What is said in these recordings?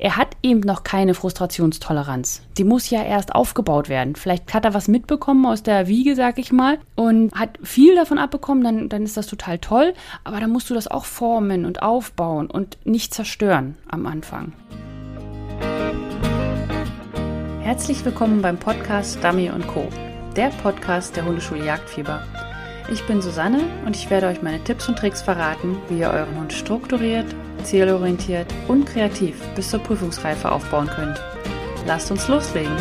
er hat eben noch keine Frustrationstoleranz. Die muss ja erst aufgebaut werden. Vielleicht hat er was mitbekommen aus der Wiege, sag ich mal, und hat viel davon abbekommen, dann, dann ist das total toll. Aber dann musst du das auch formen und aufbauen und nicht zerstören am Anfang. Herzlich willkommen beim Podcast Dummy Co., der Podcast der Hundeschule Jagdfieber. Ich bin Susanne und ich werde euch meine Tipps und Tricks verraten, wie ihr euren Hund strukturiert, zielorientiert und kreativ bis zur Prüfungsreife aufbauen könnt. Lasst uns loslegen!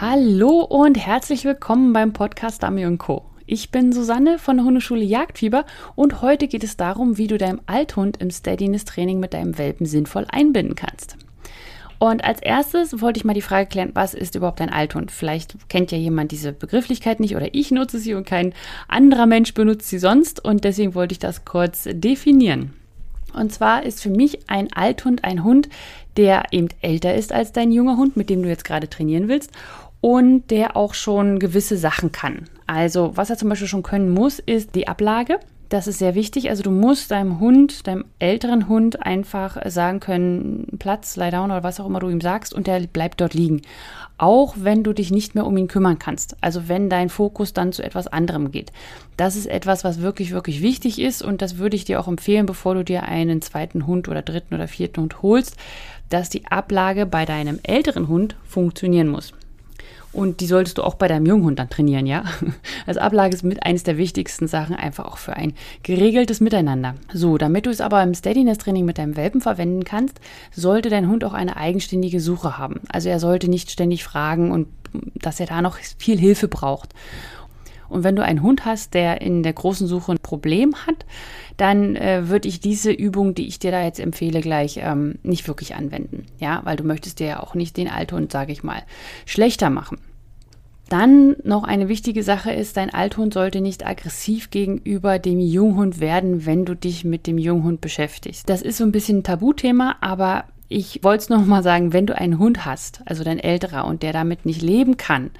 Hallo und herzlich willkommen beim Podcast Dummy Co. Ich bin Susanne von der Hundeschule Jagdfieber und heute geht es darum, wie du deinem Althund im Steadiness-Training mit deinem Welpen sinnvoll einbinden kannst. Und als erstes wollte ich mal die Frage klären, was ist überhaupt ein Althund? Vielleicht kennt ja jemand diese Begrifflichkeit nicht oder ich nutze sie und kein anderer Mensch benutzt sie sonst und deswegen wollte ich das kurz definieren. Und zwar ist für mich ein Althund ein Hund, der eben älter ist als dein junger Hund, mit dem du jetzt gerade trainieren willst und der auch schon gewisse Sachen kann. Also was er zum Beispiel schon können muss, ist die Ablage. Das ist sehr wichtig. Also du musst deinem Hund, deinem älteren Hund einfach sagen können, Platz, lie down oder was auch immer du ihm sagst und der bleibt dort liegen. Auch wenn du dich nicht mehr um ihn kümmern kannst. Also wenn dein Fokus dann zu etwas anderem geht. Das ist etwas, was wirklich, wirklich wichtig ist und das würde ich dir auch empfehlen, bevor du dir einen zweiten Hund oder dritten oder vierten Hund holst, dass die Ablage bei deinem älteren Hund funktionieren muss. Und die solltest du auch bei deinem Junghund dann trainieren, ja? Also Ablage ist mit eines der wichtigsten Sachen einfach auch für ein geregeltes Miteinander. So, damit du es aber im Steadiness-Training mit deinem Welpen verwenden kannst, sollte dein Hund auch eine eigenständige Suche haben. Also er sollte nicht ständig fragen und dass er da noch viel Hilfe braucht. Und wenn du einen Hund hast, der in der großen Suche ein Problem hat, dann äh, würde ich diese Übung, die ich dir da jetzt empfehle, gleich ähm, nicht wirklich anwenden. Ja, weil du möchtest dir ja auch nicht den Althund, sage ich mal, schlechter machen. Dann noch eine wichtige Sache ist, dein Althund sollte nicht aggressiv gegenüber dem Junghund werden, wenn du dich mit dem Junghund beschäftigst. Das ist so ein bisschen ein Tabuthema, aber ich wollte es noch mal sagen, wenn du einen Hund hast, also dein älterer und der damit nicht leben kann,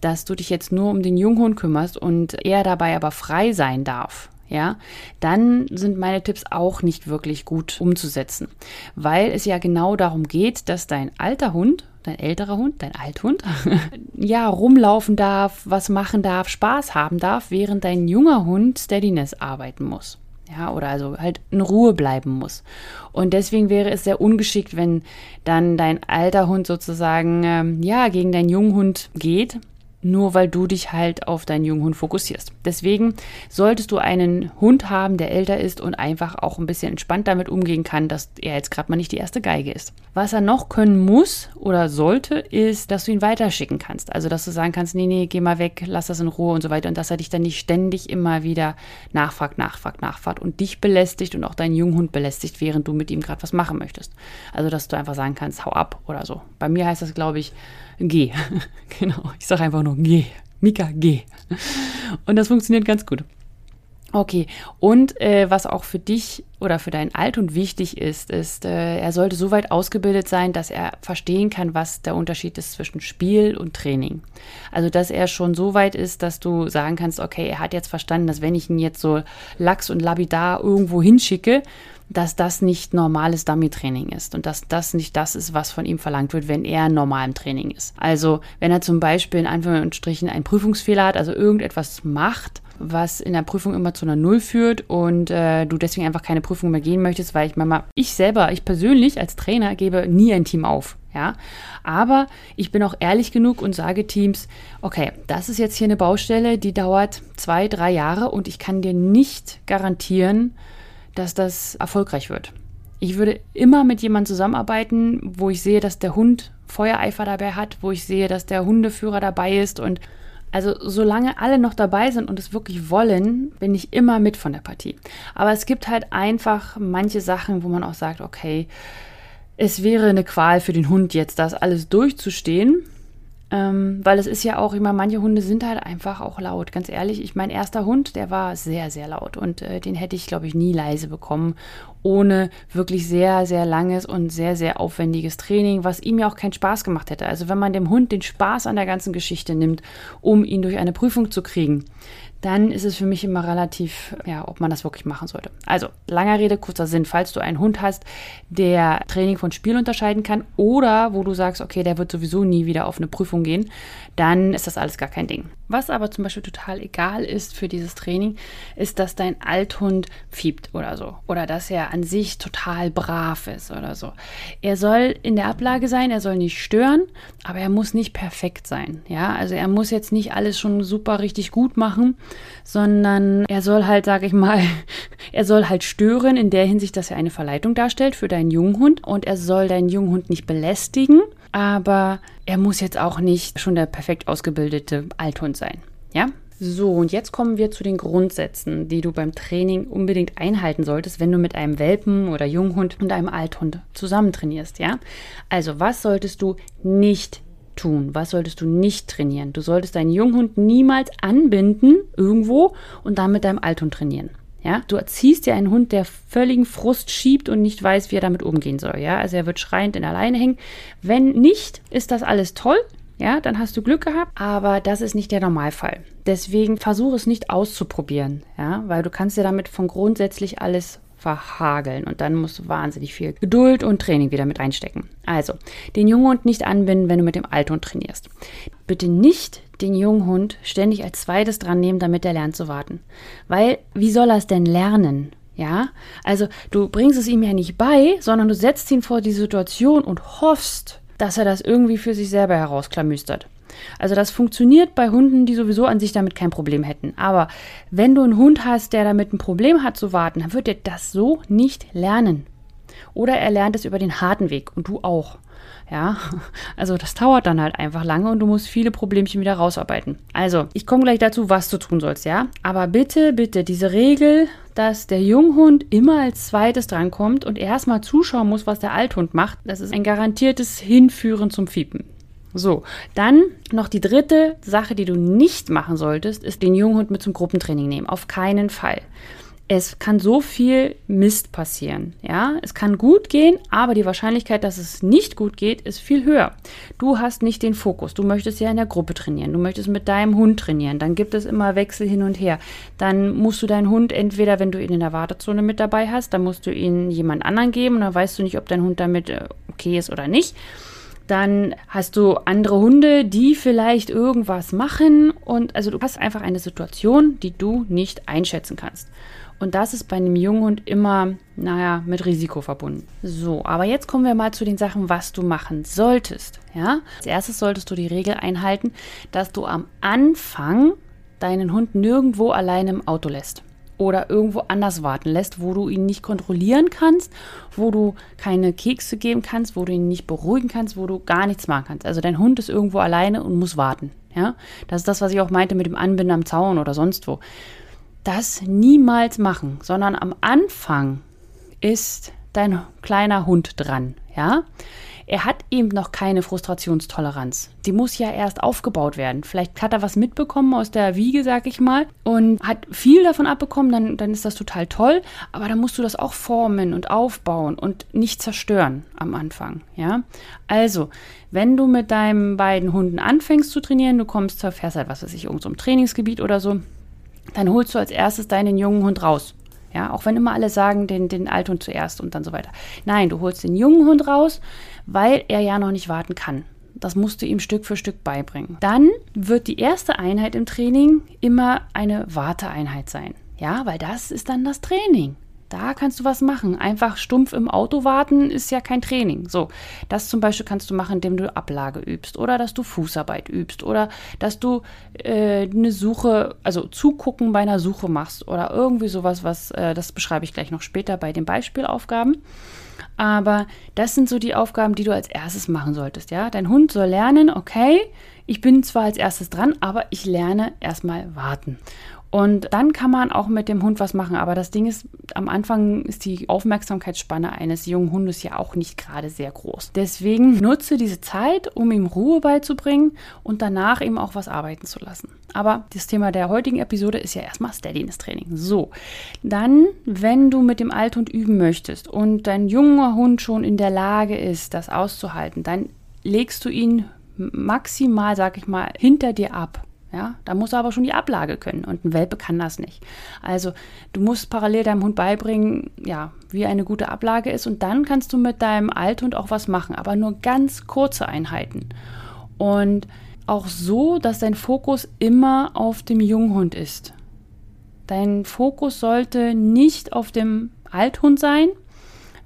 dass du dich jetzt nur um den Junghund kümmerst und er dabei aber frei sein darf, ja, dann sind meine Tipps auch nicht wirklich gut umzusetzen, weil es ja genau darum geht, dass dein alter Hund, dein älterer Hund, dein Althund, ja, rumlaufen darf, was machen darf, Spaß haben darf, während dein junger Hund Steadiness arbeiten muss. Ja, oder also halt in Ruhe bleiben muss. Und deswegen wäre es sehr ungeschickt, wenn dann dein alter Hund sozusagen, ähm, ja, gegen deinen jungen Hund geht nur weil du dich halt auf deinen jungen Hund fokussierst. Deswegen solltest du einen Hund haben, der älter ist und einfach auch ein bisschen entspannt damit umgehen kann, dass er jetzt gerade mal nicht die erste Geige ist. Was er noch können muss oder sollte, ist, dass du ihn weiterschicken kannst. Also, dass du sagen kannst, nee, nee, geh mal weg, lass das in Ruhe und so weiter. Und dass er dich dann nicht ständig immer wieder nachfragt, nachfragt, nachfragt und dich belästigt und auch deinen jungen Hund belästigt, während du mit ihm gerade was machen möchtest. Also, dass du einfach sagen kannst, hau ab oder so. Bei mir heißt das, glaube ich, geh. genau, ich sage einfach nur geh. Mika, geh. Und das funktioniert ganz gut. Okay, und äh, was auch für dich oder für deinen Althund wichtig ist, ist, äh, er sollte so weit ausgebildet sein, dass er verstehen kann, was der Unterschied ist zwischen Spiel und Training. Also, dass er schon so weit ist, dass du sagen kannst, okay, er hat jetzt verstanden, dass wenn ich ihn jetzt so lax und labidar irgendwo hinschicke, dass das nicht normales Dummy-Training ist und dass das nicht das ist, was von ihm verlangt wird, wenn er normal im Training ist. Also wenn er zum Beispiel in Anführungsstrichen einen Prüfungsfehler hat, also irgendetwas macht, was in der Prüfung immer zu einer Null führt und äh, du deswegen einfach keine Prüfung mehr gehen möchtest, weil ich mal, ich selber, ich persönlich als Trainer gebe nie ein Team auf. Ja, aber ich bin auch ehrlich genug und sage Teams, okay, das ist jetzt hier eine Baustelle, die dauert zwei, drei Jahre und ich kann dir nicht garantieren, dass das erfolgreich wird. Ich würde immer mit jemandem zusammenarbeiten, wo ich sehe, dass der Hund Feuereifer dabei hat, wo ich sehe, dass der Hundeführer dabei ist und also solange alle noch dabei sind und es wirklich wollen, bin ich immer mit von der Partie. Aber es gibt halt einfach manche Sachen, wo man auch sagt, okay, es wäre eine Qual für den Hund jetzt, das alles durchzustehen. Ähm, weil es ist ja auch immer, manche Hunde sind halt einfach auch laut. Ganz ehrlich, ich mein erster Hund, der war sehr, sehr laut und äh, den hätte ich, glaube ich, nie leise bekommen, ohne wirklich sehr, sehr langes und sehr, sehr aufwendiges Training, was ihm ja auch keinen Spaß gemacht hätte. Also wenn man dem Hund den Spaß an der ganzen Geschichte nimmt, um ihn durch eine Prüfung zu kriegen, dann ist es für mich immer relativ, ja, ob man das wirklich machen sollte. Also, langer Rede, kurzer Sinn, falls du einen Hund hast, der Training von Spiel unterscheiden kann oder wo du sagst, okay, der wird sowieso nie wieder auf eine Prüfung gehen, dann ist das alles gar kein Ding. Was aber zum Beispiel total egal ist für dieses Training, ist, dass dein Althund fiebt oder so. Oder dass er an sich total brav ist oder so. Er soll in der Ablage sein, er soll nicht stören, aber er muss nicht perfekt sein. Ja, also er muss jetzt nicht alles schon super richtig gut machen, sondern er soll halt, sag ich mal, er soll halt stören in der Hinsicht, dass er eine Verleitung darstellt für deinen Junghund und er soll deinen Junghund nicht belästigen aber er muss jetzt auch nicht schon der perfekt ausgebildete Althund sein. Ja? So, und jetzt kommen wir zu den Grundsätzen, die du beim Training unbedingt einhalten solltest, wenn du mit einem Welpen oder Junghund und einem Althund zusammen trainierst, ja? Also, was solltest du nicht tun? Was solltest du nicht trainieren? Du solltest deinen Junghund niemals anbinden irgendwo und dann mit deinem Althund trainieren. Ja, du erziehst dir einen Hund, der völligen Frust schiebt und nicht weiß, wie er damit umgehen soll. Ja, also er wird schreiend in der Leine hängen. Wenn nicht, ist das alles toll. Ja, dann hast du Glück gehabt, aber das ist nicht der Normalfall. Deswegen versuche es nicht auszuprobieren, ja, weil du kannst dir damit von grundsätzlich alles verhageln und dann musst du wahnsinnig viel Geduld und Training wieder mit einstecken. Also, den Junghund nicht anbinden, wenn du mit dem Althund trainierst. Bitte nicht den Junghund ständig als zweites dran nehmen, damit er lernt zu warten. Weil, wie soll er es denn lernen? Ja, also du bringst es ihm ja nicht bei, sondern du setzt ihn vor die Situation und hoffst, dass er das irgendwie für sich selber herausklamüstert. Also das funktioniert bei Hunden, die sowieso an sich damit kein Problem hätten. Aber wenn du einen Hund hast, der damit ein Problem hat zu warten, dann wird er das so nicht lernen. Oder er lernt es über den harten Weg und du auch. Ja, also das dauert dann halt einfach lange und du musst viele Problemchen wieder rausarbeiten. Also, ich komme gleich dazu, was du tun sollst, ja? Aber bitte, bitte, diese Regel, dass der Junghund immer als zweites drankommt und erstmal zuschauen muss, was der Althund macht, das ist ein garantiertes Hinführen zum Fiepen. So, dann noch die dritte Sache, die du nicht machen solltest, ist den Junghund mit zum Gruppentraining nehmen. Auf keinen Fall. Es kann so viel Mist passieren. Ja, es kann gut gehen, aber die Wahrscheinlichkeit, dass es nicht gut geht, ist viel höher. Du hast nicht den Fokus. Du möchtest ja in der Gruppe trainieren. Du möchtest mit deinem Hund trainieren. Dann gibt es immer Wechsel hin und her. Dann musst du deinen Hund entweder, wenn du ihn in der Wartezone mit dabei hast, dann musst du ihn jemand anderen geben. Dann weißt du nicht, ob dein Hund damit äh, okay ist oder nicht. Dann hast du andere Hunde, die vielleicht irgendwas machen. Und also du hast einfach eine Situation, die du nicht einschätzen kannst. Und das ist bei einem Junghund immer, naja, mit Risiko verbunden. So, aber jetzt kommen wir mal zu den Sachen, was du machen solltest. Ja, als erstes solltest du die Regel einhalten, dass du am Anfang deinen Hund nirgendwo alleine im Auto lässt oder irgendwo anders warten lässt, wo du ihn nicht kontrollieren kannst, wo du keine Kekse geben kannst, wo du ihn nicht beruhigen kannst, wo du gar nichts machen kannst. Also dein Hund ist irgendwo alleine und muss warten. Ja, das ist das, was ich auch meinte mit dem Anbinden am Zaun oder sonst wo. Das niemals machen, sondern am Anfang ist dein kleiner Hund dran. Ja, er hat eben noch keine Frustrationstoleranz. Die muss ja erst aufgebaut werden. Vielleicht hat er was mitbekommen aus der Wiege, sag ich mal, und hat viel davon abbekommen, dann, dann ist das total toll. Aber dann musst du das auch formen und aufbauen und nicht zerstören am Anfang. Ja, also, wenn du mit deinen beiden Hunden anfängst zu trainieren, du kommst zur, fährst was weiß ich, irgendein so Trainingsgebiet oder so, dann holst du als erstes deinen jungen Hund raus. Ja, auch wenn immer alle sagen, den, den Althund zuerst und dann so weiter. Nein, du holst den jungen Hund raus, weil er ja noch nicht warten kann. Das musst du ihm Stück für Stück beibringen. Dann wird die erste Einheit im Training immer eine Warteeinheit sein. Ja, weil das ist dann das Training. Da kannst du was machen. Einfach stumpf im Auto warten ist ja kein Training. So, das zum Beispiel kannst du machen, indem du Ablage übst oder dass du Fußarbeit übst oder dass du äh, eine Suche, also zugucken bei einer Suche machst oder irgendwie sowas, was, äh, das beschreibe ich gleich noch später bei den Beispielaufgaben. Aber das sind so die Aufgaben, die du als erstes machen solltest. Ja, dein Hund soll lernen, okay, ich bin zwar als erstes dran, aber ich lerne erstmal warten. Und dann kann man auch mit dem Hund was machen. Aber das Ding ist, am Anfang ist die Aufmerksamkeitsspanne eines jungen Hundes ja auch nicht gerade sehr groß. Deswegen nutze diese Zeit, um ihm Ruhe beizubringen und danach ihm auch was arbeiten zu lassen. Aber das Thema der heutigen Episode ist ja erstmal Steadiness-Training. So, dann, wenn du mit dem Althund üben möchtest und dein junger Hund schon in der Lage ist, das auszuhalten, dann legst du ihn maximal, sag ich mal, hinter dir ab Ja, da muss er aber schon die Ablage können und ein Welpe kann das nicht. Also du musst parallel deinem Hund beibringen, ja, wie eine gute Ablage ist und dann kannst du mit deinem Althund auch was machen, aber nur ganz kurze Einheiten. Und auch so, dass dein Fokus immer auf dem Junghund ist. Dein Fokus sollte nicht auf dem Althund sein,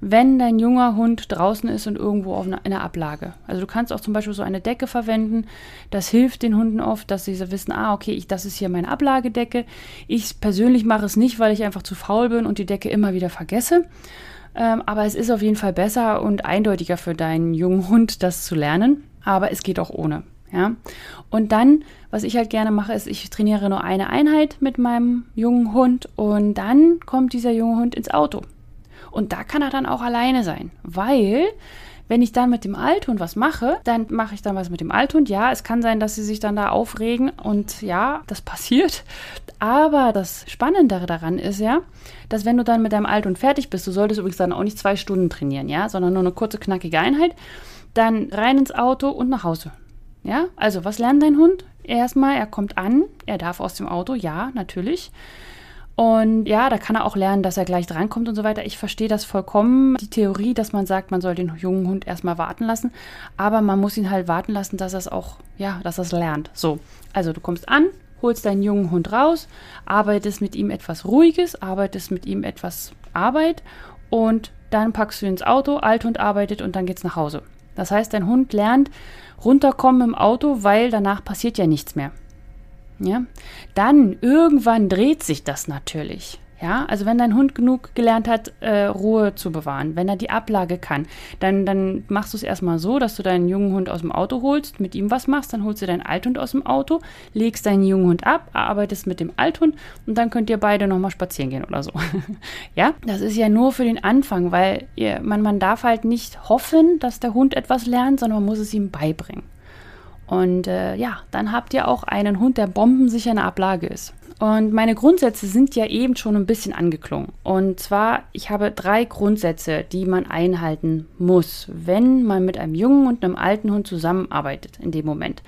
wenn dein junger Hund draußen ist und irgendwo auf einer Ablage. Also du kannst auch zum Beispiel so eine Decke verwenden. Das hilft den Hunden oft, dass sie so wissen, ah, okay, ich, das ist hier meine Ablagedecke. Ich persönlich mache es nicht, weil ich einfach zu faul bin und die Decke immer wieder vergesse. Ähm, aber es ist auf jeden Fall besser und eindeutiger für deinen jungen Hund, das zu lernen. Aber es geht auch ohne. Ja. Und dann, was ich halt gerne mache, ist, ich trainiere nur eine Einheit mit meinem jungen Hund und dann kommt dieser junge Hund ins Auto. Und da kann er dann auch alleine sein, weil wenn ich dann mit dem Althund was mache, dann mache ich dann was mit dem Althund. Ja, es kann sein, dass sie sich dann da aufregen und ja, das passiert. Aber das Spannendere daran ist ja, dass wenn du dann mit deinem Althund fertig bist, du solltest übrigens dann auch nicht zwei Stunden trainieren, ja, sondern nur eine kurze, knackige Einheit, dann rein ins Auto und nach Hause. Ja, also was lernt dein Hund? Erstmal, er kommt an, er darf aus dem Auto, ja, natürlich. Und ja, da kann er auch lernen, dass er gleich drankommt und so weiter. Ich verstehe das vollkommen, die Theorie, dass man sagt, man soll den jungen Hund erstmal warten lassen. Aber man muss ihn halt warten lassen, dass er es auch, ja, dass er es lernt. So, also du kommst an, holst deinen jungen Hund raus, arbeitest mit ihm etwas Ruhiges, arbeitest mit ihm etwas Arbeit und dann packst du ihn ins Auto, Althund arbeitet und dann geht's nach Hause. Das heißt, dein Hund lernt runterkommen im Auto, weil danach passiert ja nichts mehr. Ja? Dann irgendwann dreht sich das natürlich. Ja, also wenn dein Hund genug gelernt hat, äh, Ruhe zu bewahren, wenn er die Ablage kann, dann, dann machst du es erstmal so, dass du deinen jungen Hund aus dem Auto holst, mit ihm was machst, dann holst du deinen Althund aus dem Auto, legst deinen jungen Hund ab, arbeitest mit dem Althund und dann könnt ihr beide nochmal spazieren gehen oder so. ja, das ist ja nur für den Anfang, weil ihr, man, man darf halt nicht hoffen, dass der Hund etwas lernt, sondern man muss es ihm beibringen. Und äh, ja, dann habt ihr auch einen Hund, der bombensicher in der Ablage ist. Und meine Grundsätze sind ja eben schon ein bisschen angeklungen. Und zwar, ich habe drei Grundsätze, die man einhalten muss, wenn man mit einem jungen und einem alten Hund zusammenarbeitet in dem Moment.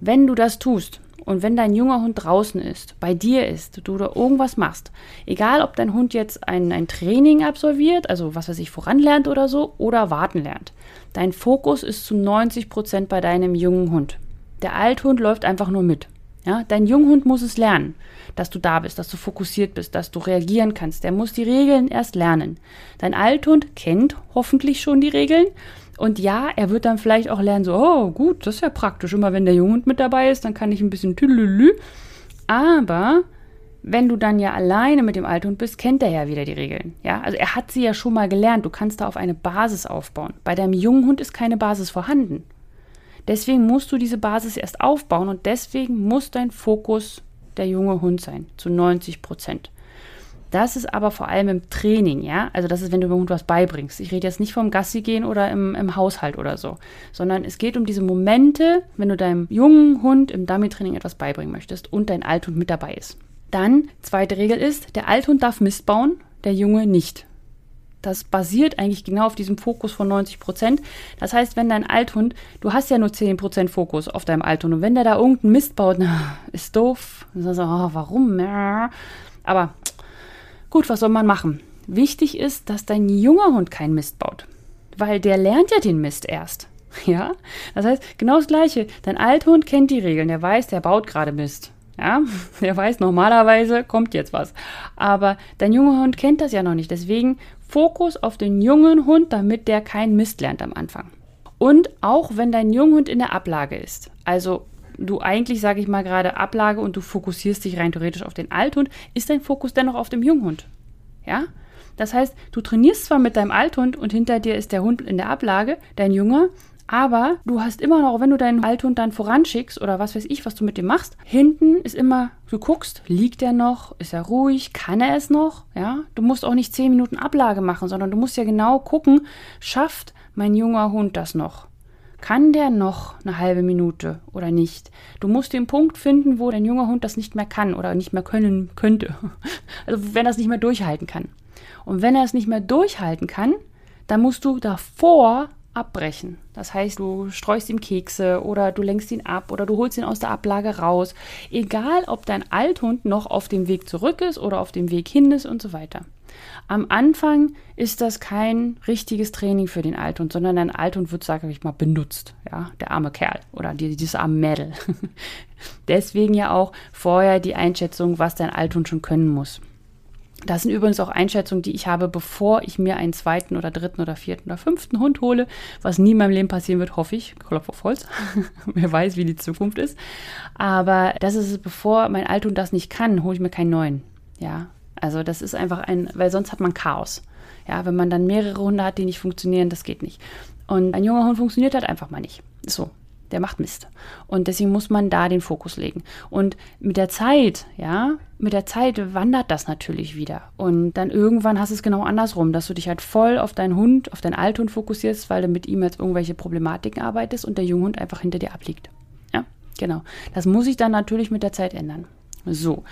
Wenn du das tust, und wenn dein junger Hund draußen ist, bei dir ist, du da irgendwas machst, egal ob dein Hund jetzt ein, ein Training absolviert, also was weiß ich, voranlernt oder so, oder warten lernt, dein Fokus ist zu 90 Prozent bei deinem jungen Hund. Der Althund läuft einfach nur mit. Ja, dein Junghund muss es lernen, dass du da bist, dass du fokussiert bist, dass du reagieren kannst. Der muss die Regeln erst lernen. Dein Althund kennt hoffentlich schon die Regeln und ja, er wird dann vielleicht auch lernen, so, oh, gut, das ist ja praktisch. Immer wenn der Junghund mit dabei ist, dann kann ich ein bisschen tüdelülü. Aber wenn du dann ja alleine mit dem Althund bist, kennt er ja wieder die Regeln. Ja, also er hat sie ja schon mal gelernt. Du kannst da auf eine Basis aufbauen. Bei deinem jungen Hund ist keine Basis vorhanden. Deswegen musst du diese Basis erst aufbauen und deswegen muss dein Fokus der junge Hund sein, zu 90 Prozent. Das ist aber vor allem im Training, ja. Also das ist, wenn du dem Hund was beibringst. Ich rede jetzt nicht vom Gassi gehen oder im, im Haushalt oder so, sondern es geht um diese Momente, wenn du deinem jungen Hund im Dummy-Training etwas beibringen möchtest und dein Althund mit dabei ist. Dann, zweite Regel ist, der Althund darf Mist bauen, der Junge nicht. Das basiert eigentlich genau auf diesem Fokus von 90 Prozent. Das heißt, wenn dein Althund, du hast ja nur 10 Prozent Fokus auf deinem Althund und wenn der da irgendeinen Mist baut, na, ist doof. Dann sagst du, oh, warum? Aber Gut, was soll man machen? Wichtig ist, dass dein junger Hund keinen Mist baut, weil der lernt ja den Mist erst. Ja, das heißt, genau das Gleiche. Dein Althund kennt die Regeln, der weiß, der baut gerade Mist. Ja, der weiß, normalerweise kommt jetzt was. Aber dein junger Hund kennt das ja noch nicht. Deswegen Fokus auf den jungen Hund, damit der keinen Mist lernt am Anfang. Und auch wenn dein Junghund in der Ablage ist, also du eigentlich, sage ich mal, gerade Ablage und du fokussierst dich rein theoretisch auf den Althund, ist dein Fokus dennoch auf dem Junghund. Ja? Das heißt, du trainierst zwar mit deinem Althund und hinter dir ist der Hund in der Ablage, dein Junger, aber du hast immer noch, wenn du deinen Althund dann voranschickst oder was weiß ich, was du mit dem machst, hinten ist immer, du guckst, liegt er noch, ist er ruhig, kann er es noch, ja? Du musst auch nicht zehn Minuten Ablage machen, sondern du musst ja genau gucken, schafft mein junger Hund das noch? Kann der noch eine halbe Minute oder nicht? Du musst den Punkt finden, wo dein junger Hund das nicht mehr kann oder nicht mehr können könnte. Also wenn er es nicht mehr durchhalten kann. Und wenn er es nicht mehr durchhalten kann, dann musst du davor abbrechen. Das heißt, du streust ihm Kekse oder du lenkst ihn ab oder du holst ihn aus der Ablage raus. Egal, ob dein Althund noch auf dem Weg zurück ist oder auf dem Weg hin ist und so weiter. Am Anfang ist das kein richtiges Training für den Althund, sondern dein Althund wird, sage ich mal, benutzt. Ja, der arme Kerl oder die, dieses arme Mädel. Deswegen ja auch vorher die Einschätzung, was dein Althund schon können muss. Das sind übrigens auch Einschätzungen, die ich habe, bevor ich mir einen zweiten oder dritten oder vierten oder fünften Hund hole, was nie in meinem Leben passieren wird, hoffe ich. Klopf auf Holz. Wer weiß, wie die Zukunft ist. Aber das ist es, bevor mein Althund das nicht kann, hole ich mir keinen neuen. Ja, also das ist einfach ein, weil sonst hat man Chaos. Ja, wenn man dann mehrere Hunde hat, die nicht funktionieren, das geht nicht. Und ein junger Hund funktioniert halt einfach mal nicht. So der macht Mist. Und deswegen muss man da den Fokus legen. Und mit der Zeit, ja, mit der Zeit wandert das natürlich wieder. Und dann irgendwann hast du es genau andersrum, dass du dich halt voll auf deinen Hund, auf deinen Althund fokussierst, weil du mit ihm jetzt irgendwelche Problematiken arbeitest und der Junghund einfach hinter dir abliegt. Ja, genau. Das muss sich dann natürlich mit der Zeit ändern. So,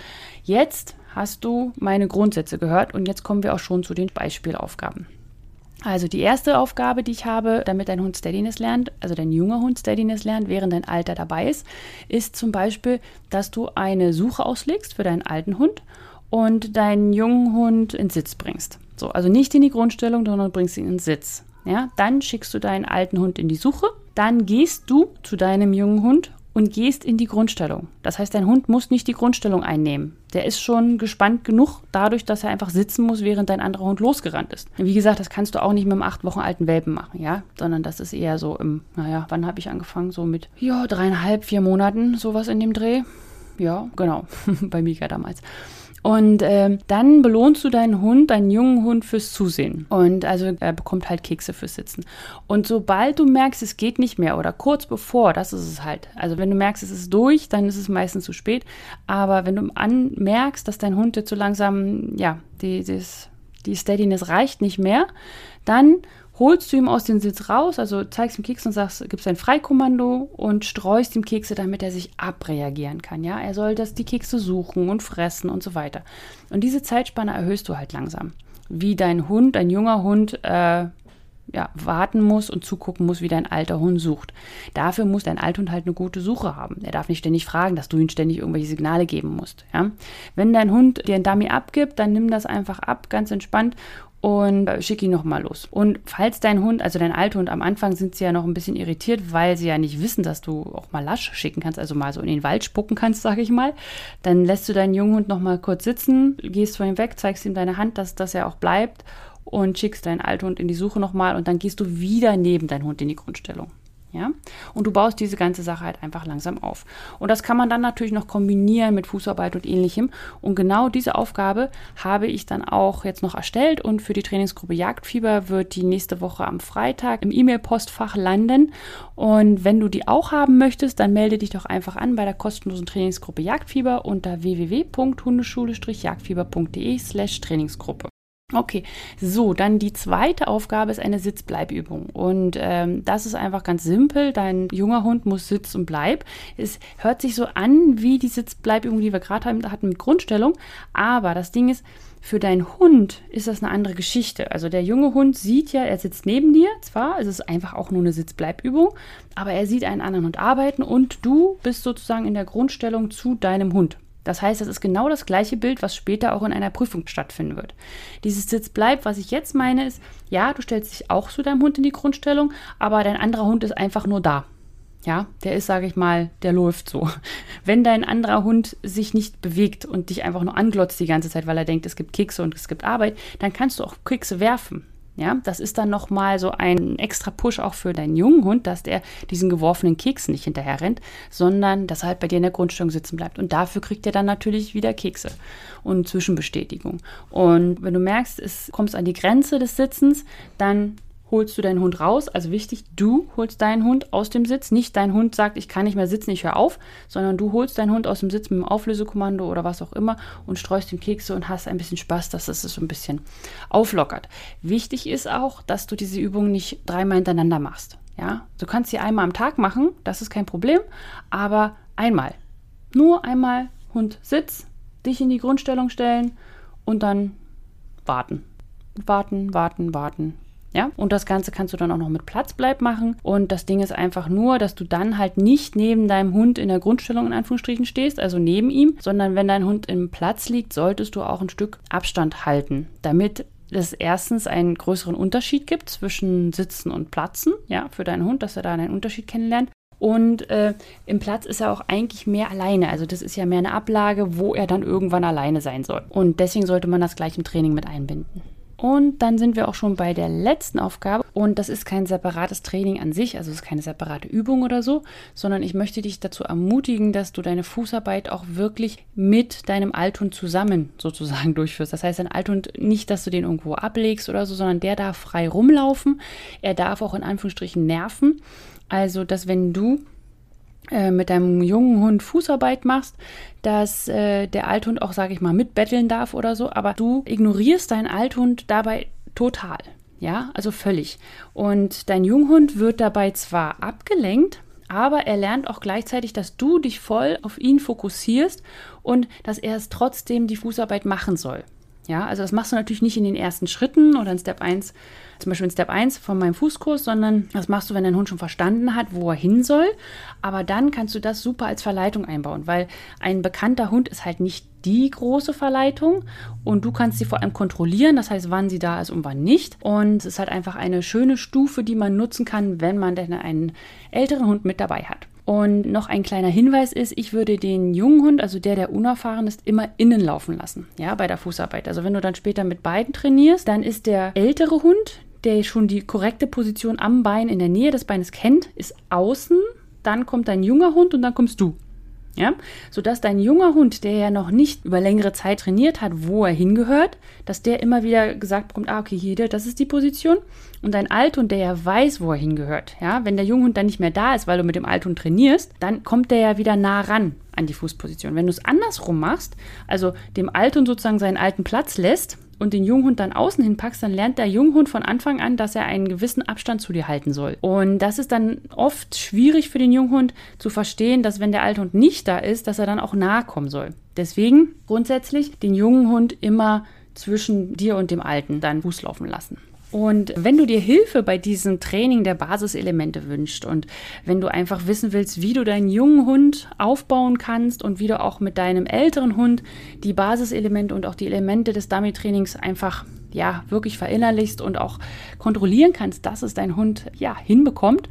jetzt hast du meine Grundsätze gehört und jetzt kommen wir auch schon zu den Beispielaufgaben. Also die erste Aufgabe, die ich habe, damit dein Hund Steadiness lernt, also dein junger Hund Steadiness lernt, während dein Alter dabei ist, ist zum Beispiel, dass du eine Suche auslegst für deinen alten Hund und deinen jungen Hund ins Sitz bringst. So, also nicht in die Grundstellung, sondern bringst ihn ins Sitz. Ja, dann schickst du deinen alten Hund in die Suche. Dann gehst du zu deinem jungen Hund und gehst in die Grundstellung. Das heißt, dein Hund muss nicht die Grundstellung einnehmen. Der ist schon gespannt genug, dadurch, dass er einfach sitzen muss, während dein anderer Hund losgerannt ist. Wie gesagt, das kannst du auch nicht mit einem acht Wochen alten Welpen machen, ja, sondern das ist eher so im, naja, wann habe ich angefangen? So mit, ja, dreieinhalb, vier Monaten, sowas in dem Dreh. Ja, genau, bei Mika damals. Und ähm, dann belohnst du deinen Hund, deinen jungen Hund fürs Zusehen. Und also er bekommt halt Kekse fürs Sitzen. Und sobald du merkst, es geht nicht mehr oder kurz bevor, das ist es halt. Also wenn du merkst, es ist durch, dann ist es meistens zu spät. Aber wenn du an merkst, dass dein Hund jetzt so langsam, ja, die, das, die Steadiness reicht nicht mehr, dann holst du ihm aus dem Sitz raus, also zeigst ihm Keks und sagst, gibst ein Freikommando und streust ihm Kekse, damit er sich abreagieren kann. Ja, er soll das die Kekse suchen und fressen und so weiter. Und diese Zeitspanne erhöhst du halt langsam, wie dein Hund, ein junger Hund, äh, ja, warten muss und zugucken muss, wie dein alter Hund sucht. Dafür muss dein Althund halt eine gute Suche haben. Er darf nicht ständig fragen, dass du ihm ständig irgendwelche Signale geben musst. Ja? Wenn dein Hund dir ein Dummy abgibt, dann nimm das einfach ab, ganz entspannt und äh, schick ihn nochmal los. Und falls dein Hund, also dein alter Hund, am Anfang sind sie ja noch ein bisschen irritiert, weil sie ja nicht wissen, dass du auch mal lasch schicken kannst, also mal so in den Wald spucken kannst, sag ich mal, dann lässt du deinen jungen Hund nochmal kurz sitzen, gehst von ihm weg, zeigst ihm deine Hand, dass, dass er auch bleibt und schickst deinen alten Hund in die Suche nochmal und dann gehst du wieder neben deinen Hund in die Grundstellung. Ja? Und du baust diese ganze Sache halt einfach langsam auf. Und das kann man dann natürlich noch kombinieren mit Fußarbeit und ähnlichem. Und genau diese Aufgabe habe ich dann auch jetzt noch erstellt und für die Trainingsgruppe Jagdfieber wird die nächste Woche am Freitag im E-Mail-Postfach landen. Und wenn du die auch haben möchtest, dann melde dich doch einfach an bei der kostenlosen Trainingsgruppe Jagdfieber unter www.hundeschule-jagdfieber.de slash Trainingsgruppe. Okay, so, dann die zweite Aufgabe ist eine Sitzbleibübung. Und ähm, das ist einfach ganz simpel. Dein junger Hund muss Sitz und Bleib. Es hört sich so an wie die Sitzbleibübung, die wir gerade hatten mit Grundstellung. Aber das Ding ist, für deinen Hund ist das eine andere Geschichte. Also der junge Hund sieht ja, er sitzt neben dir, zwar, es ist einfach auch nur eine Sitzbleibübung, aber er sieht einen anderen Hund arbeiten und du bist sozusagen in der Grundstellung zu deinem Hund. Das heißt, das ist genau das gleiche Bild, was später auch in einer Prüfung stattfinden wird. Dieses Sitz bleibt, was ich jetzt meine, ist, ja, du stellst dich auch zu deinem Hund in die Grundstellung, aber dein anderer Hund ist einfach nur da. Ja, der ist, sage ich mal, der läuft so. Wenn dein anderer Hund sich nicht bewegt und dich einfach nur anglotzt die ganze Zeit, weil er denkt, es gibt Kekse und es gibt Arbeit, dann kannst du auch Kekse werfen. Ja, das ist dann nochmal so ein extra Push auch für deinen jungen Hund, dass der diesen geworfenen Keks nicht hinterher rennt, sondern dass er halt bei dir in der Grundstellung sitzen bleibt. Und dafür kriegt er dann natürlich wieder Kekse und Zwischenbestätigung. Und wenn du merkst, es kommst an die Grenze des Sitzens, dann holst du deinen Hund raus. Also wichtig, du holst deinen Hund aus dem Sitz. Nicht dein Hund sagt, ich kann nicht mehr sitzen, ich höre auf, sondern du holst deinen Hund aus dem Sitz mit dem Auflösekommando oder was auch immer und streust ihm Kekse und hast ein bisschen Spaß, dass es so ein bisschen auflockert. Wichtig ist auch, dass du diese Übung nicht dreimal hintereinander machst. Ja, du kannst sie einmal am Tag machen, das ist kein Problem, aber einmal. Nur einmal Hund Sitz, dich in die Grundstellung stellen und dann warten. Warten, warten, warten Ja, und das Ganze kannst du dann auch noch mit Platzbleib machen. Und das Ding ist einfach nur, dass du dann halt nicht neben deinem Hund in der Grundstellung in Anführungsstrichen stehst, also neben ihm, sondern wenn dein Hund im Platz liegt, solltest du auch ein Stück Abstand halten, damit es erstens einen größeren Unterschied gibt zwischen Sitzen und Platzen, ja, für deinen Hund, dass er da einen Unterschied kennenlernt. Und äh, im Platz ist er auch eigentlich mehr alleine. Also das ist ja mehr eine Ablage, wo er dann irgendwann alleine sein soll. Und deswegen sollte man das gleich im Training mit einbinden. Und dann sind wir auch schon bei der letzten Aufgabe. Und das ist kein separates Training an sich, also es ist keine separate Übung oder so, sondern ich möchte dich dazu ermutigen, dass du deine Fußarbeit auch wirklich mit deinem Althund zusammen sozusagen durchführst. Das heißt, dein Althund nicht, dass du den irgendwo ablegst oder so, sondern der darf frei rumlaufen. Er darf auch in Anführungsstrichen nerven. Also, dass wenn du äh, mit deinem jungen Hund Fußarbeit machst, dass äh, der Althund auch, sage ich mal, mitbetteln darf oder so, aber du ignorierst deinen Althund dabei total. Ja, also völlig. Und dein Junghund wird dabei zwar abgelenkt, aber er lernt auch gleichzeitig, dass du dich voll auf ihn fokussierst und dass er es trotzdem die Fußarbeit machen soll. Ja, also das machst du natürlich nicht in den ersten Schritten oder in Step 1, zum Beispiel in Step 1 von meinem Fußkurs, sondern das machst du, wenn dein Hund schon verstanden hat, wo er hin soll. Aber dann kannst du das super als Verleitung einbauen, weil ein bekannter Hund ist halt nicht die große Verleitung und du kannst sie vor allem kontrollieren, das heißt, wann sie da ist und wann nicht. Und es ist halt einfach eine schöne Stufe, die man nutzen kann, wenn man denn einen älteren Hund mit dabei hat. Und noch ein kleiner Hinweis ist, ich würde den jungen Hund, also der, der unerfahren ist, immer innen laufen lassen, ja, bei der Fußarbeit. Also wenn du dann später mit beiden trainierst, dann ist der ältere Hund, der schon die korrekte Position am Bein in der Nähe des Beines kennt, ist außen, dann kommt dein junger Hund und dann kommst du. Ja, sodass dein junger Hund, der ja noch nicht über längere Zeit trainiert hat, wo er hingehört, dass der immer wieder gesagt bekommt, ah, okay, hier, das ist die Position. Und dein Althund, der ja weiß, wo er hingehört, ja, wenn der Junghund dann nicht mehr da ist, weil du mit dem Althund trainierst, dann kommt der ja wieder nah ran an die Fußposition. Wenn du es andersrum machst, also dem Althund sozusagen seinen alten Platz lässt und den Junghund dann außen hinpackst, dann lernt der Junghund von Anfang an, dass er einen gewissen Abstand zu dir halten soll. Und das ist dann oft schwierig für den Junghund zu verstehen, dass wenn der alte Hund nicht da ist, dass er dann auch nahe kommen soll. Deswegen grundsätzlich den jungen Hund immer zwischen dir und dem Alten dann Fuß laufen lassen. Und wenn du dir Hilfe bei diesem Training der Basiselemente wünschst und wenn du einfach wissen willst, wie du deinen jungen Hund aufbauen kannst und wie du auch mit deinem älteren Hund die Basiselemente und auch die Elemente des Dummy-Trainings einfach ja wirklich verinnerlichst und auch kontrollieren kannst, dass es dein Hund ja hinbekommt,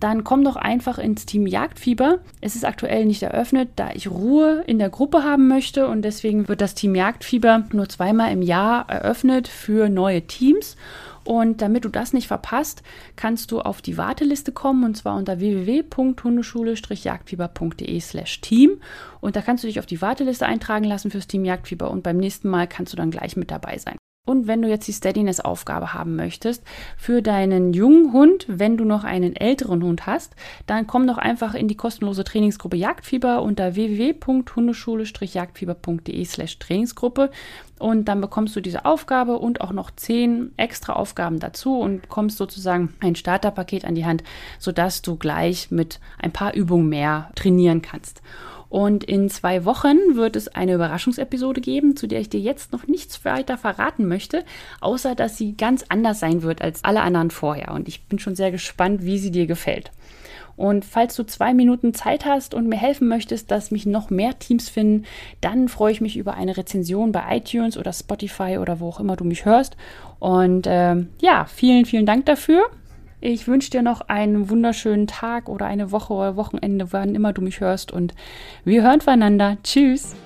dann komm doch einfach ins Team Jagdfieber. Es ist aktuell nicht eröffnet, da ich Ruhe in der Gruppe haben möchte und deswegen wird das Team Jagdfieber nur zweimal im Jahr eröffnet für neue Teams. Und damit du das nicht verpasst, kannst du auf die Warteliste kommen und zwar unter www.hundeschule-jagdfieber.de/team und da kannst du dich auf die Warteliste eintragen lassen fürs Team Jagdfieber und beim nächsten Mal kannst du dann gleich mit dabei sein. Und wenn du jetzt die Steadiness-Aufgabe haben möchtest für deinen jungen Hund, wenn du noch einen älteren Hund hast, dann komm doch einfach in die kostenlose Trainingsgruppe Jagdfieber unter www.hundeschule-jagdfieber.de/slash Trainingsgruppe. Und dann bekommst du diese Aufgabe und auch noch zehn extra Aufgaben dazu und bekommst sozusagen ein Starterpaket an die Hand, sodass du gleich mit ein paar Übungen mehr trainieren kannst. Und in zwei Wochen wird es eine Überraschungsepisode geben, zu der ich dir jetzt noch nichts weiter verraten möchte, außer dass sie ganz anders sein wird als alle anderen vorher. Und ich bin schon sehr gespannt, wie sie dir gefällt. Und falls du zwei Minuten Zeit hast und mir helfen möchtest, dass mich noch mehr Teams finden, dann freue ich mich über eine Rezension bei iTunes oder Spotify oder wo auch immer du mich hörst. Und äh, ja, vielen, vielen Dank dafür. Ich wünsche dir noch einen wunderschönen Tag oder eine Woche oder Wochenende, wann immer du mich hörst. Und wir hören voneinander. Tschüss.